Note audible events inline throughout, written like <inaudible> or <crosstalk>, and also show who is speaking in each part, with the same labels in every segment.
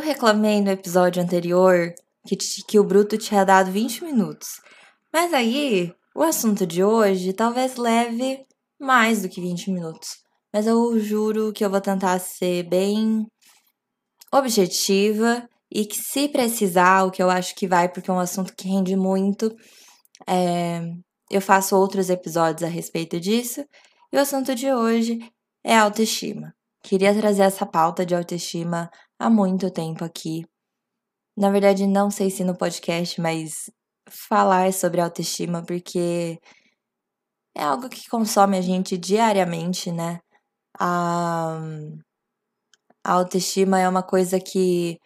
Speaker 1: Eu reclamei no episódio anterior que, que o Bruto tinha dado 20 minutos. Mas aí, o assunto de hoje talvez leve mais do que 20 minutos. Mas eu juro que eu vou tentar ser bem objetiva e que, se precisar, o que eu acho que vai, porque é um assunto que rende muito, é, eu faço outros episódios a respeito disso. E o assunto de hoje é autoestima. Queria trazer essa pauta de autoestima há muito tempo aqui. Na verdade, não sei se no podcast, mas falar sobre autoestima, porque é algo que consome a gente diariamente, né? A, a autoestima é uma coisa que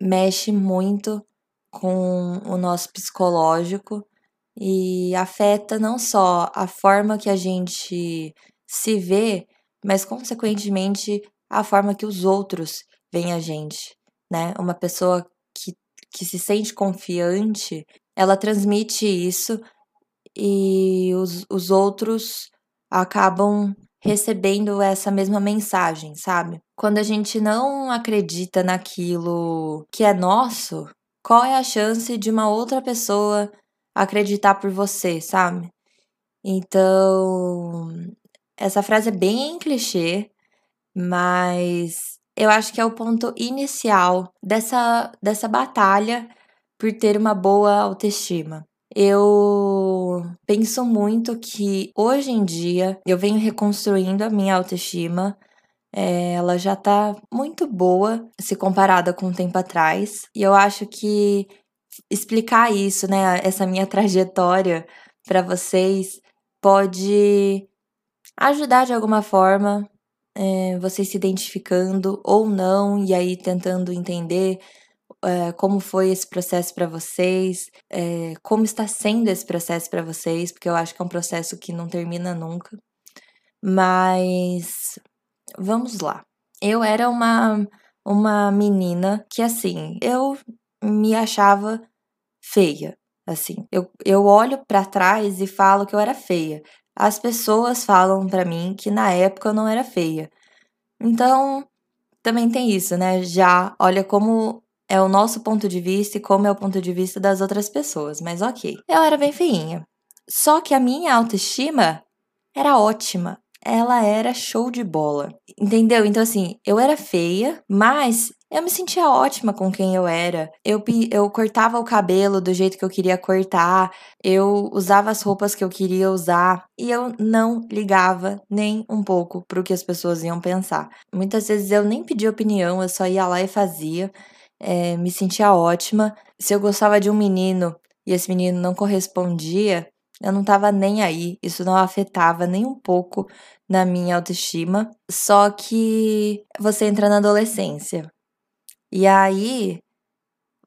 Speaker 1: mexe muito com o nosso psicológico e afeta não só a forma que a gente se vê, mas consequentemente a forma que os outros veem a gente, né? Uma pessoa que, que se sente confiante, ela transmite isso e os, os outros acabam recebendo essa mesma mensagem, sabe? Quando a gente não acredita naquilo que é nosso, qual é a chance de uma outra pessoa acreditar por você, sabe? Então, essa frase é bem clichê, mas eu acho que é o ponto inicial dessa, dessa batalha por ter uma boa autoestima. Eu penso muito que hoje em dia eu venho reconstruindo a minha autoestima. É, ela já tá muito boa se comparada com um tempo atrás. E eu acho que explicar isso, né, essa minha <laughs> trajetória para vocês pode ajudar de alguma forma, é, vocês se identificando ou não, e aí tentando entender é, como foi esse processo para vocês, é, como está sendo esse processo para vocês, porque eu acho que é um processo que não termina nunca. Mas vamos lá. Eu era uma uma menina que assim, eu me achava feia. Assim, eu, eu olho para trás e falo que eu era feia. As pessoas falam para mim que na época eu não era feia. Então, também tem isso, né? Já olha como é o nosso ponto de vista e como é o ponto de vista das outras pessoas, mas ok. Eu era bem feinha. Só que a minha autoestima era ótima. Ela era show de bola. Entendeu? Então, assim, eu era feia, mas eu me sentia ótima com quem eu era. Eu, eu cortava o cabelo do jeito que eu queria cortar, eu usava as roupas que eu queria usar e eu não ligava nem um pouco para o que as pessoas iam pensar. Muitas vezes eu nem pedia opinião, eu só ia lá e fazia. É, me sentia ótima. Se eu gostava de um menino e esse menino não correspondia, eu não tava nem aí. Isso não afetava nem um pouco na minha autoestima. Só que você entra na adolescência. E aí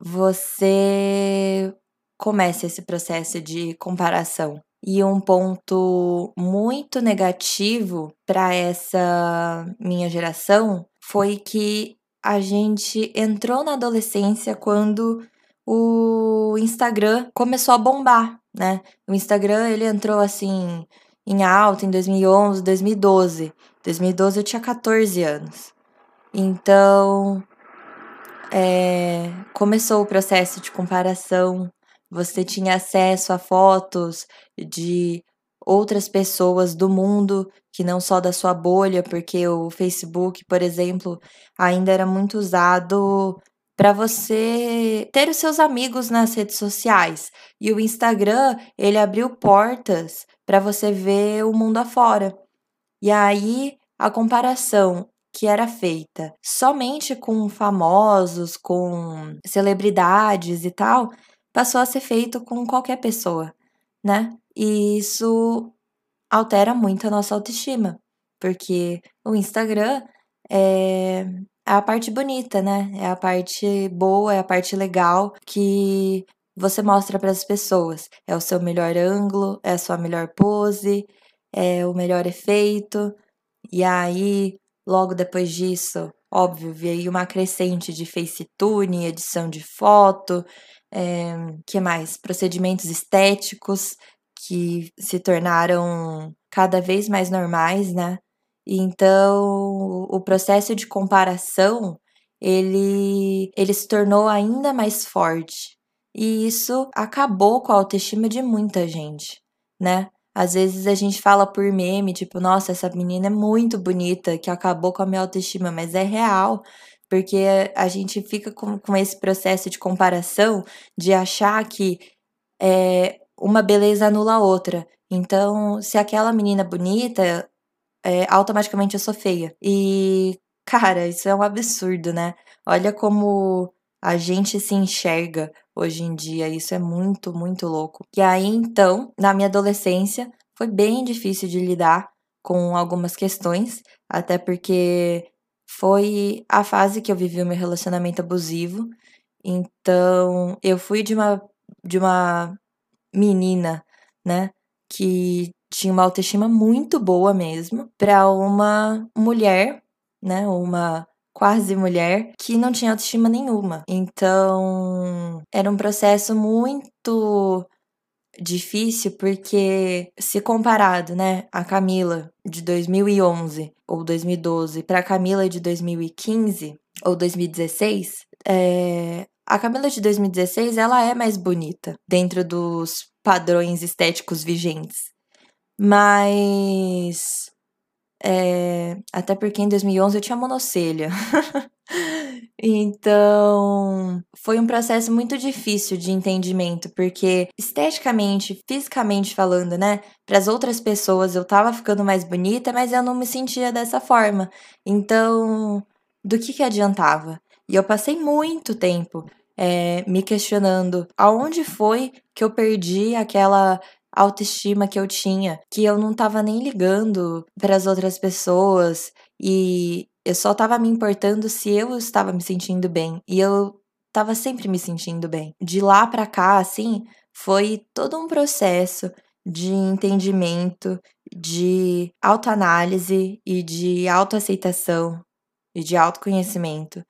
Speaker 1: você começa esse processo de comparação. E um ponto muito negativo para essa minha geração foi que a gente entrou na adolescência quando o Instagram começou a bombar, né? O Instagram ele entrou assim em alta em 2011, 2012. 2012 eu tinha 14 anos. Então, é, começou o processo de comparação, você tinha acesso a fotos de outras pessoas do mundo que não só da sua bolha, porque o Facebook, por exemplo, ainda era muito usado para você ter os seus amigos nas redes sociais. E o Instagram, ele abriu portas para você ver o mundo afora. E aí a comparação que era feita somente com famosos, com celebridades e tal, passou a ser feito com qualquer pessoa, né? E isso altera muito a nossa autoestima, porque o Instagram é a parte bonita, né? É a parte boa, é a parte legal que você mostra para as pessoas. É o seu melhor ângulo, é a sua melhor pose, é o melhor efeito. E aí Logo depois disso, óbvio, veio uma crescente de FaceTune, edição de foto, é, que mais? Procedimentos estéticos que se tornaram cada vez mais normais, né? Então, o processo de comparação, ele, ele se tornou ainda mais forte. E isso acabou com a autoestima de muita gente, né? Às vezes a gente fala por meme, tipo, nossa, essa menina é muito bonita, que acabou com a minha autoestima, mas é real, porque a gente fica com, com esse processo de comparação, de achar que é, uma beleza anula a outra. Então, se aquela menina é bonita, é, automaticamente eu sou feia. E, cara, isso é um absurdo, né? Olha como a gente se enxerga hoje em dia. Isso é muito, muito louco. E aí, então, na minha adolescência, foi bem difícil de lidar com algumas questões, até porque foi a fase que eu vivi o meu relacionamento abusivo. Então, eu fui de uma de uma menina, né, que tinha uma autoestima muito boa mesmo, para uma mulher, né, uma quase mulher que não tinha autoestima nenhuma. Então, era um processo muito difícil porque se comparado, né, a Camila de 2011 ou 2012 para a Camila de 2015 ou 2016, é, a Camila de 2016 ela é mais bonita dentro dos padrões estéticos vigentes, mas é, até porque em 2011 eu tinha monocelha. <laughs> então, foi um processo muito difícil de entendimento, porque esteticamente, fisicamente falando, né, para as outras pessoas eu tava ficando mais bonita, mas eu não me sentia dessa forma. Então, do que que adiantava? E eu passei muito tempo é, me questionando aonde foi que eu perdi aquela autoestima que eu tinha, que eu não tava nem ligando para as outras pessoas e eu só tava me importando se eu estava me sentindo bem e eu tava sempre me sentindo bem. De lá para cá, assim, foi todo um processo de entendimento, de autoanálise e de autoaceitação e de autoconhecimento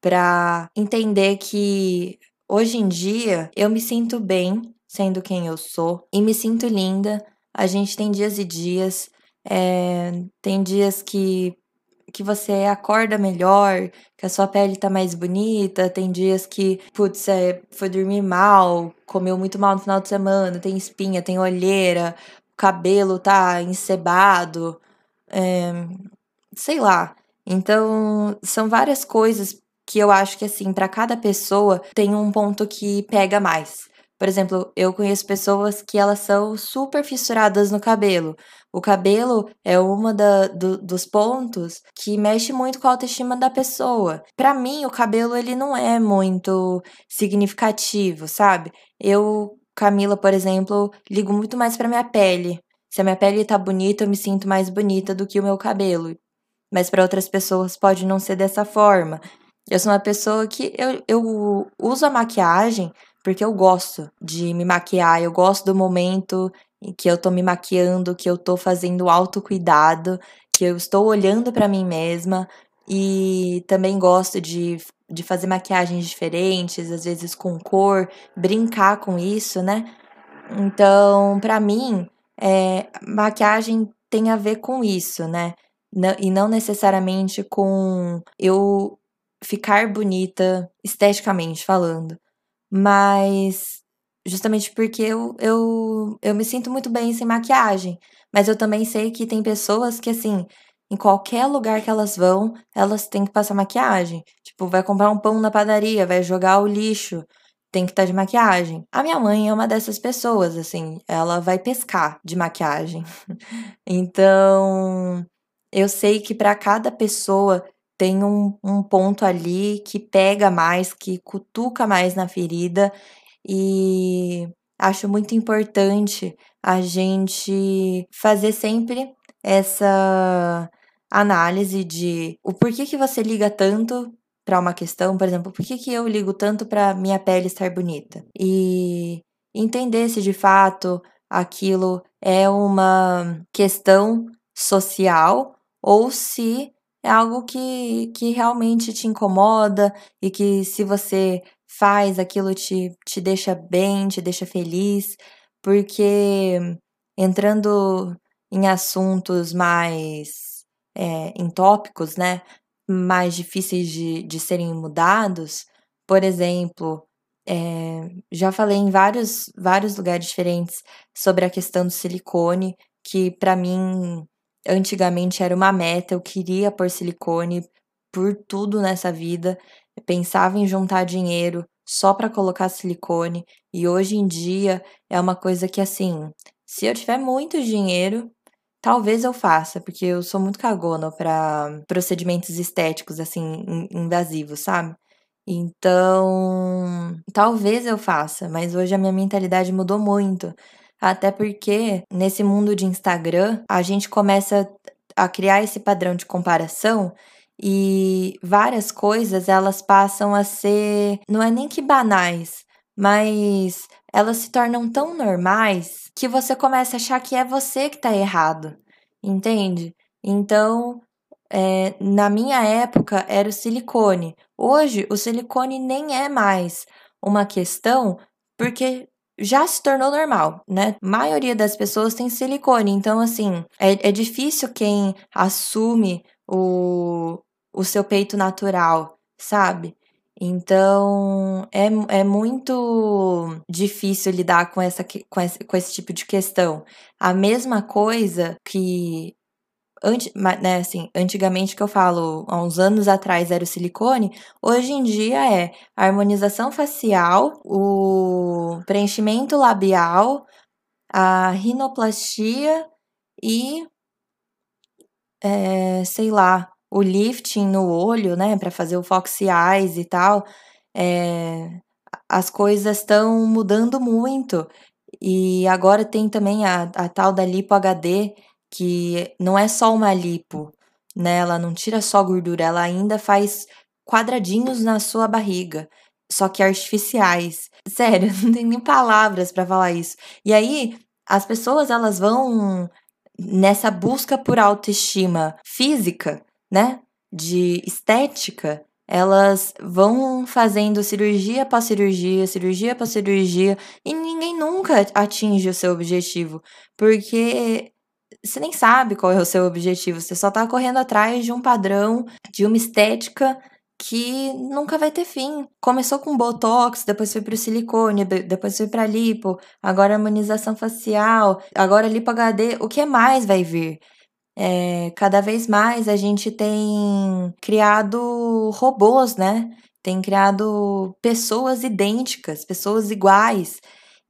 Speaker 1: para entender que hoje em dia eu me sinto bem sendo quem eu sou e me sinto linda. A gente tem dias e dias, é, tem dias que, que você acorda melhor, que a sua pele tá mais bonita, tem dias que, putz, é, foi dormir mal, comeu muito mal no final de semana, tem espinha, tem olheira, o cabelo tá encebado, é, sei lá. Então, são várias coisas que eu acho que, assim, para cada pessoa tem um ponto que pega mais. Por exemplo, eu conheço pessoas que elas são super fissuradas no cabelo. O cabelo é uma do, dos pontos que mexe muito com a autoestima da pessoa. Para mim, o cabelo ele não é muito significativo, sabe? Eu, Camila, por exemplo, ligo muito mais para minha pele. Se a minha pele tá bonita, eu me sinto mais bonita do que o meu cabelo. Mas para outras pessoas pode não ser dessa forma. Eu sou uma pessoa que eu, eu uso a maquiagem porque eu gosto de me maquiar, eu gosto do momento em que eu tô me maquiando, que eu tô fazendo autocuidado, que eu estou olhando para mim mesma e também gosto de, de fazer maquiagens diferentes, às vezes com cor, brincar com isso, né? Então, para mim, é, maquiagem tem a ver com isso, né? E não necessariamente com eu ficar bonita esteticamente falando. Mas justamente porque eu, eu, eu me sinto muito bem sem maquiagem. Mas eu também sei que tem pessoas que, assim, em qualquer lugar que elas vão, elas têm que passar maquiagem. Tipo, vai comprar um pão na padaria, vai jogar o lixo, tem que estar tá de maquiagem. A minha mãe é uma dessas pessoas, assim, ela vai pescar de maquiagem. <laughs> então, eu sei que para cada pessoa tem um, um ponto ali que pega mais, que cutuca mais na ferida, e acho muito importante a gente fazer sempre essa análise de o porquê que você liga tanto para uma questão, por exemplo, por que, que eu ligo tanto para minha pele estar bonita? E entender se de fato aquilo é uma questão social ou se é algo que, que realmente te incomoda e que se você faz aquilo te, te deixa bem, te deixa feliz, porque entrando em assuntos mais é, em tópicos, né? mais difíceis de, de serem mudados, por exemplo, é, já falei em vários, vários lugares diferentes sobre a questão do silicone, que para mim antigamente era uma meta, eu queria pôr silicone por tudo nessa vida, eu pensava em juntar dinheiro só para colocar silicone, e hoje em dia é uma coisa que assim, se eu tiver muito dinheiro, talvez eu faça, porque eu sou muito cagona para procedimentos estéticos assim invasivos, sabe? Então, talvez eu faça, mas hoje a minha mentalidade mudou muito. Até porque nesse mundo de Instagram, a gente começa a criar esse padrão de comparação e várias coisas elas passam a ser, não é nem que banais, mas elas se tornam tão normais que você começa a achar que é você que tá errado, entende? Então, é, na minha época era o silicone. Hoje, o silicone nem é mais uma questão porque já se tornou normal, né? A maioria das pessoas tem silicone, então, assim, é, é difícil quem assume o, o seu peito natural, sabe? Então, é, é muito difícil lidar com, essa, com, esse, com esse tipo de questão. A mesma coisa que Anti, né, assim, antigamente que eu falo, há uns anos atrás era o silicone, hoje em dia é a harmonização facial, o preenchimento labial, a rinoplastia e, é, sei lá, o lifting no olho, né, para fazer o foxy eyes e tal. É, as coisas estão mudando muito. E agora tem também a, a tal da lipo HD, que não é só uma lipo, né? Ela não tira só gordura, ela ainda faz quadradinhos na sua barriga, só que artificiais. <laughs> Sério, não tem nem palavras para falar isso. E aí, as pessoas elas vão nessa busca por autoestima física, né? De estética, elas vão fazendo cirurgia após cirurgia, cirurgia após cirurgia, e ninguém nunca atinge o seu objetivo, porque você nem sabe qual é o seu objetivo, você só tá correndo atrás de um padrão, de uma estética que nunca vai ter fim. Começou com botox, depois foi pro silicone, depois foi para lipo, agora harmonização facial, agora lipo HD, o que mais vai vir? É, cada vez mais a gente tem criado robôs, né? Tem criado pessoas idênticas, pessoas iguais.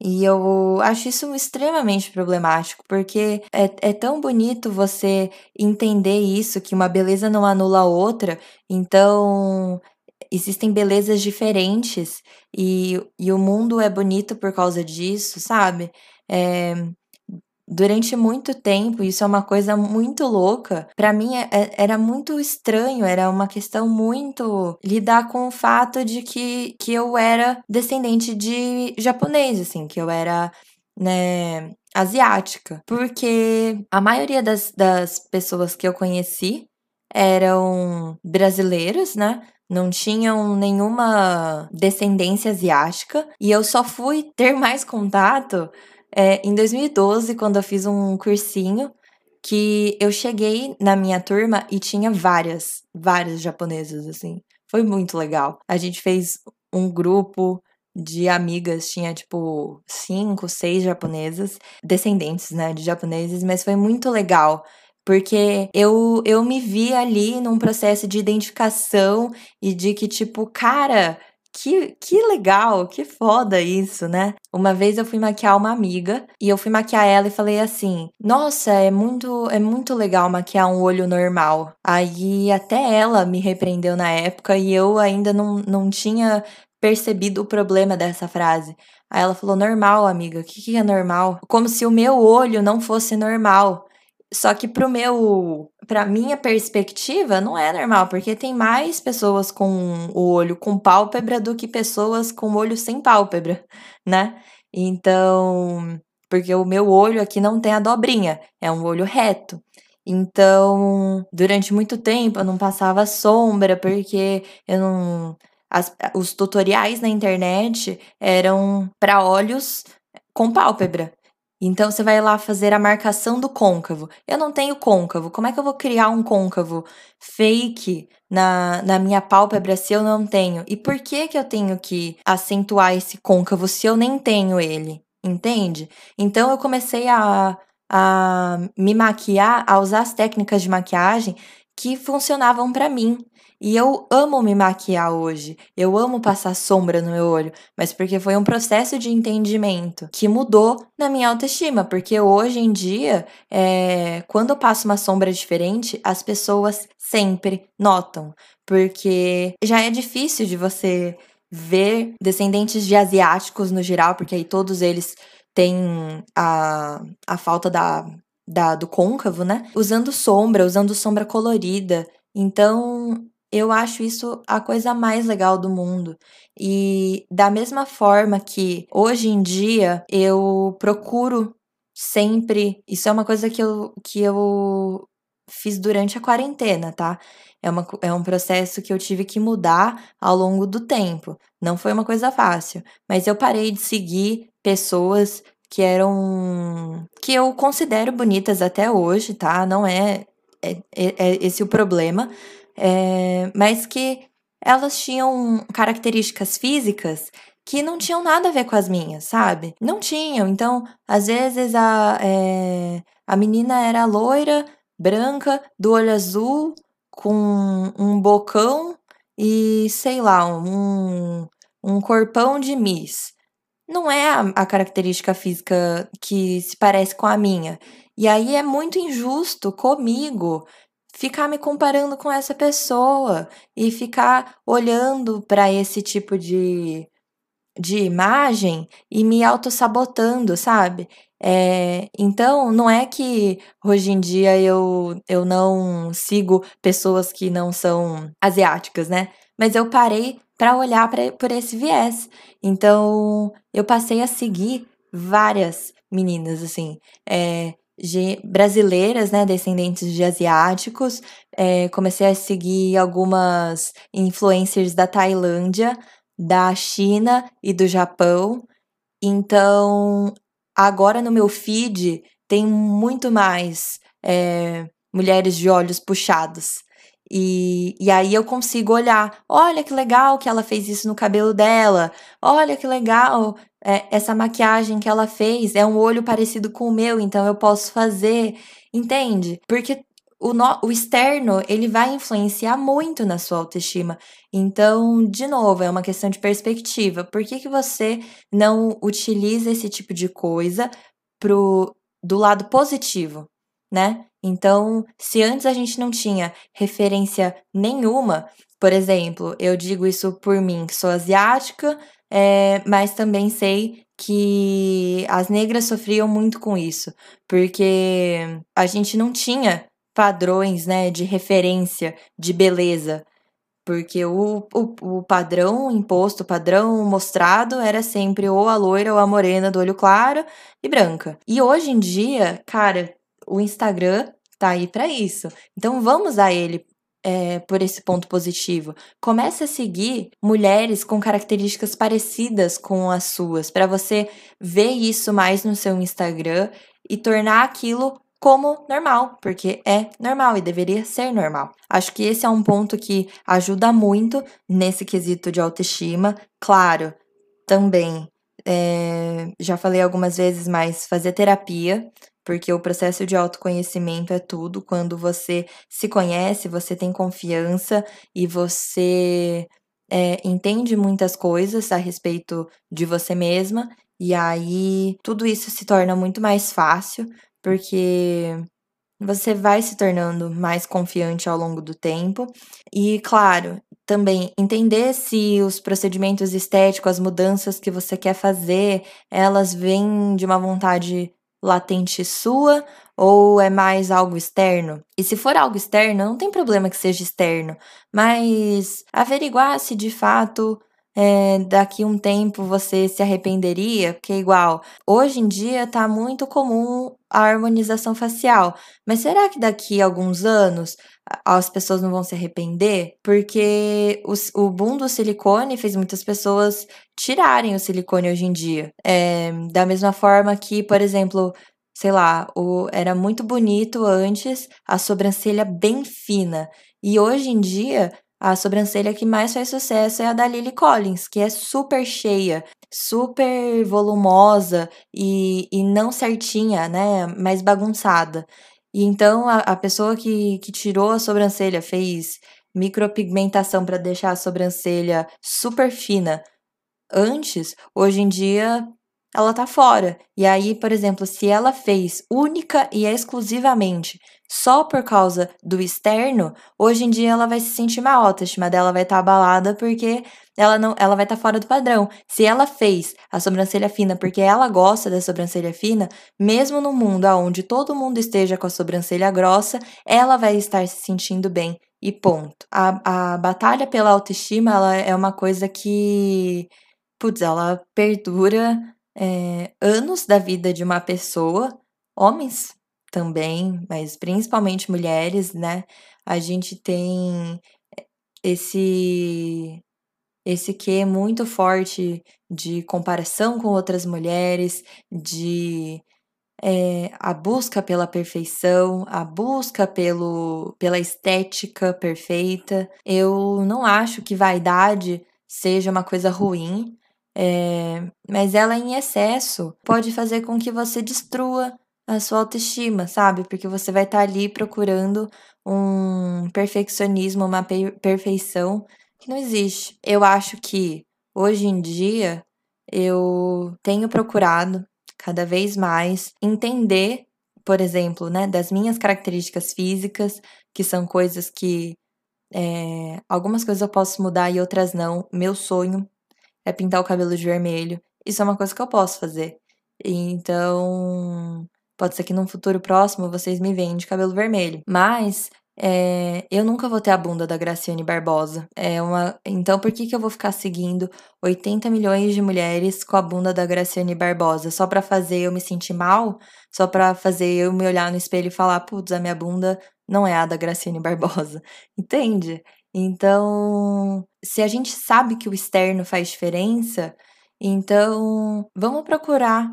Speaker 1: E eu acho isso extremamente problemático, porque é, é tão bonito você entender isso, que uma beleza não anula a outra, então existem belezas diferentes e, e o mundo é bonito por causa disso, sabe? É, durante muito tempo, isso é uma coisa muito louca. Para mim é, é, era muito estranho, era uma questão muito lidar com o fato de que, que eu era descendente de japonês, assim, que eu era, né, asiática. Porque a maioria das, das pessoas que eu conheci eram brasileiras, né? não tinham nenhuma descendência asiática e eu só fui ter mais contato é, em 2012, quando eu fiz um cursinho, que eu cheguei na minha turma e tinha várias, várias japonesas, assim. Foi muito legal. A gente fez um grupo de amigas, tinha tipo cinco, seis japonesas, descendentes, né, de japoneses, mas foi muito legal. Porque eu, eu me vi ali num processo de identificação e de que, tipo, cara, que, que legal, que foda isso, né? Uma vez eu fui maquiar uma amiga e eu fui maquiar ela e falei assim: "Nossa, é muito é muito legal maquiar um olho normal". Aí até ela me repreendeu na época e eu ainda não, não tinha percebido o problema dessa frase. Aí ela falou: "Normal, amiga. O que, que é normal?" Como se o meu olho não fosse normal. Só que pro meu, pra minha perspectiva, não é normal, porque tem mais pessoas com o olho com pálpebra do que pessoas com o olho sem pálpebra, né? Então, porque o meu olho aqui não tem a dobrinha, é um olho reto. Então, durante muito tempo eu não passava sombra, porque eu não. As, os tutoriais na internet eram para olhos com pálpebra. Então você vai lá fazer a marcação do côncavo. Eu não tenho côncavo. Como é que eu vou criar um côncavo fake na, na minha pálpebra se eu não tenho? E por que que eu tenho que acentuar esse côncavo se eu nem tenho ele? Entende? Então eu comecei a, a me maquiar, a usar as técnicas de maquiagem que funcionavam para mim. E eu amo me maquiar hoje. Eu amo passar sombra no meu olho, mas porque foi um processo de entendimento que mudou na minha autoestima. Porque hoje em dia, é, quando eu passo uma sombra diferente, as pessoas sempre notam. Porque já é difícil de você ver descendentes de asiáticos no geral, porque aí todos eles têm a, a falta da, da, do côncavo, né? Usando sombra, usando sombra colorida. Então, eu acho isso a coisa mais legal do mundo. E da mesma forma que hoje em dia eu procuro sempre. Isso é uma coisa que eu, que eu fiz durante a quarentena, tá? É, uma, é um processo que eu tive que mudar ao longo do tempo. Não foi uma coisa fácil, mas eu parei de seguir pessoas que eram. que eu considero bonitas até hoje, tá? Não é, é, é, é esse o problema é, mas que elas tinham características físicas que não tinham nada a ver com as minhas, sabe? Não tinham. Então, às vezes a, é, a menina era loira, branca, do olho azul, com um bocão e, sei lá, um, um corpão de Miss. Não é a, a característica física que se parece com a minha. E aí é muito injusto comigo ficar me comparando com essa pessoa e ficar olhando para esse tipo de, de imagem e me auto-sabotando, sabe? É, então, não é que hoje em dia eu, eu não sigo pessoas que não são asiáticas, né? Mas eu parei para olhar pra, por esse viés. Então, eu passei a seguir várias meninas, assim. É, brasileiras, né, descendentes de asiáticos. É, comecei a seguir algumas influencers da Tailândia, da China e do Japão. Então, agora no meu feed tem muito mais é, mulheres de olhos puxados. E, e aí eu consigo olhar, olha que legal que ela fez isso no cabelo dela, olha que legal é, essa maquiagem que ela fez, é um olho parecido com o meu, então eu posso fazer, entende? Porque o, no, o externo, ele vai influenciar muito na sua autoestima. Então, de novo, é uma questão de perspectiva. Por que, que você não utiliza esse tipo de coisa pro, do lado positivo, né? Então, se antes a gente não tinha referência nenhuma, por exemplo, eu digo isso por mim, que sou asiática, é, mas também sei que as negras sofriam muito com isso, porque a gente não tinha padrões, né, de referência de beleza, porque o, o, o padrão imposto, o padrão mostrado era sempre ou a loira ou a morena do olho claro e branca. E hoje em dia, cara, o Instagram tá aí para isso. Então vamos a ele é, por esse ponto positivo. Comece a seguir mulheres com características parecidas com as suas, para você ver isso mais no seu Instagram e tornar aquilo como normal, porque é normal e deveria ser normal. Acho que esse é um ponto que ajuda muito nesse quesito de autoestima. Claro, também é, já falei algumas vezes, mas fazer terapia, porque o processo de autoconhecimento é tudo. Quando você se conhece, você tem confiança e você é, entende muitas coisas a respeito de você mesma, e aí tudo isso se torna muito mais fácil, porque você vai se tornando mais confiante ao longo do tempo. E, claro, também entender se os procedimentos estéticos, as mudanças que você quer fazer, elas vêm de uma vontade latente sua ou é mais algo externo? E se for algo externo, não tem problema que seja externo, mas averiguar se de fato é, daqui um tempo você se arrependeria? Porque, igual, hoje em dia tá muito comum a harmonização facial, mas será que daqui a alguns anos as pessoas não vão se arrepender? Porque o, boom do silicone fez muitas pessoas tirarem o silicone hoje em dia. É, da mesma forma que, por exemplo, sei lá, o, era muito bonito antes a sobrancelha bem fina. E hoje em dia a sobrancelha que mais faz sucesso é a da Lily Collins, que é super cheia, super volumosa e, e não certinha, né? Mais bagunçada. E então a, a pessoa que, que tirou a sobrancelha, fez micropigmentação para deixar a sobrancelha super fina antes, hoje em dia ela tá fora. E aí, por exemplo, se ela fez única e exclusivamente só por causa do externo, hoje em dia ela vai se sentir mal, a autoestima dela vai estar tá abalada porque ela não, ela vai estar tá fora do padrão. Se ela fez a sobrancelha fina porque ela gosta da sobrancelha fina, mesmo no mundo onde todo mundo esteja com a sobrancelha grossa, ela vai estar se sentindo bem e ponto. A, a batalha pela autoestima, ela é uma coisa que, putz, ela perdura é, anos da vida de uma pessoa, homens também, mas principalmente mulheres, né? A gente tem esse esse que muito forte de comparação com outras mulheres, de é, a busca pela perfeição, a busca pelo, pela estética perfeita. Eu não acho que vaidade seja uma coisa ruim, é, mas ela em excesso pode fazer com que você destrua a sua autoestima, sabe? Porque você vai estar tá ali procurando um perfeccionismo, uma perfeição que não existe. Eu acho que hoje em dia eu tenho procurado cada vez mais entender, por exemplo, né, das minhas características físicas, que são coisas que é, algumas coisas eu posso mudar e outras não. Meu sonho é pintar o cabelo de vermelho. Isso é uma coisa que eu posso fazer. Então, pode ser que num futuro próximo vocês me venham de cabelo vermelho. Mas é, eu nunca vou ter a bunda da Graciane Barbosa. É uma, então, por que, que eu vou ficar seguindo 80 milhões de mulheres com a bunda da Graciane Barbosa? Só para fazer eu me sentir mal? Só para fazer eu me olhar no espelho e falar, putz, a minha bunda não é a da Graciane <laughs> Barbosa. Entende? Então, se a gente sabe que o externo faz diferença, então vamos procurar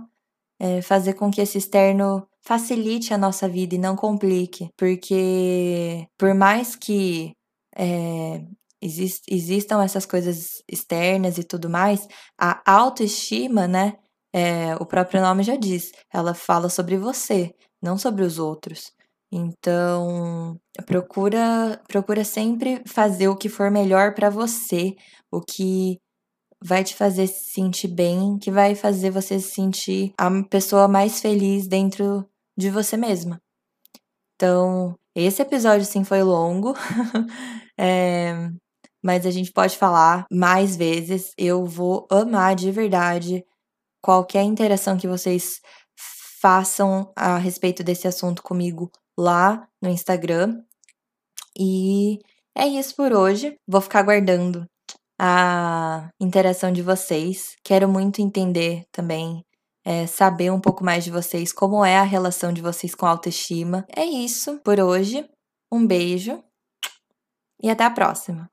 Speaker 1: é, fazer com que esse externo facilite a nossa vida e não complique, porque por mais que é, exist, existam essas coisas externas e tudo mais, a autoestima, né? É, o próprio nome já diz, ela fala sobre você, não sobre os outros. Então, procura procura sempre fazer o que for melhor para você, o que vai te fazer se sentir bem, que vai fazer você se sentir a pessoa mais feliz dentro de você mesma. Então, esse episódio sim foi longo, é, <laughs> mas a gente pode falar mais vezes. Eu vou amar de verdade qualquer interação que vocês façam a respeito desse assunto comigo lá no Instagram. E é isso por hoje. Vou ficar aguardando a interação de vocês. Quero muito entender também, é, saber um pouco mais de vocês, como é a relação de vocês com a autoestima. É isso por hoje. Um beijo e até a próxima.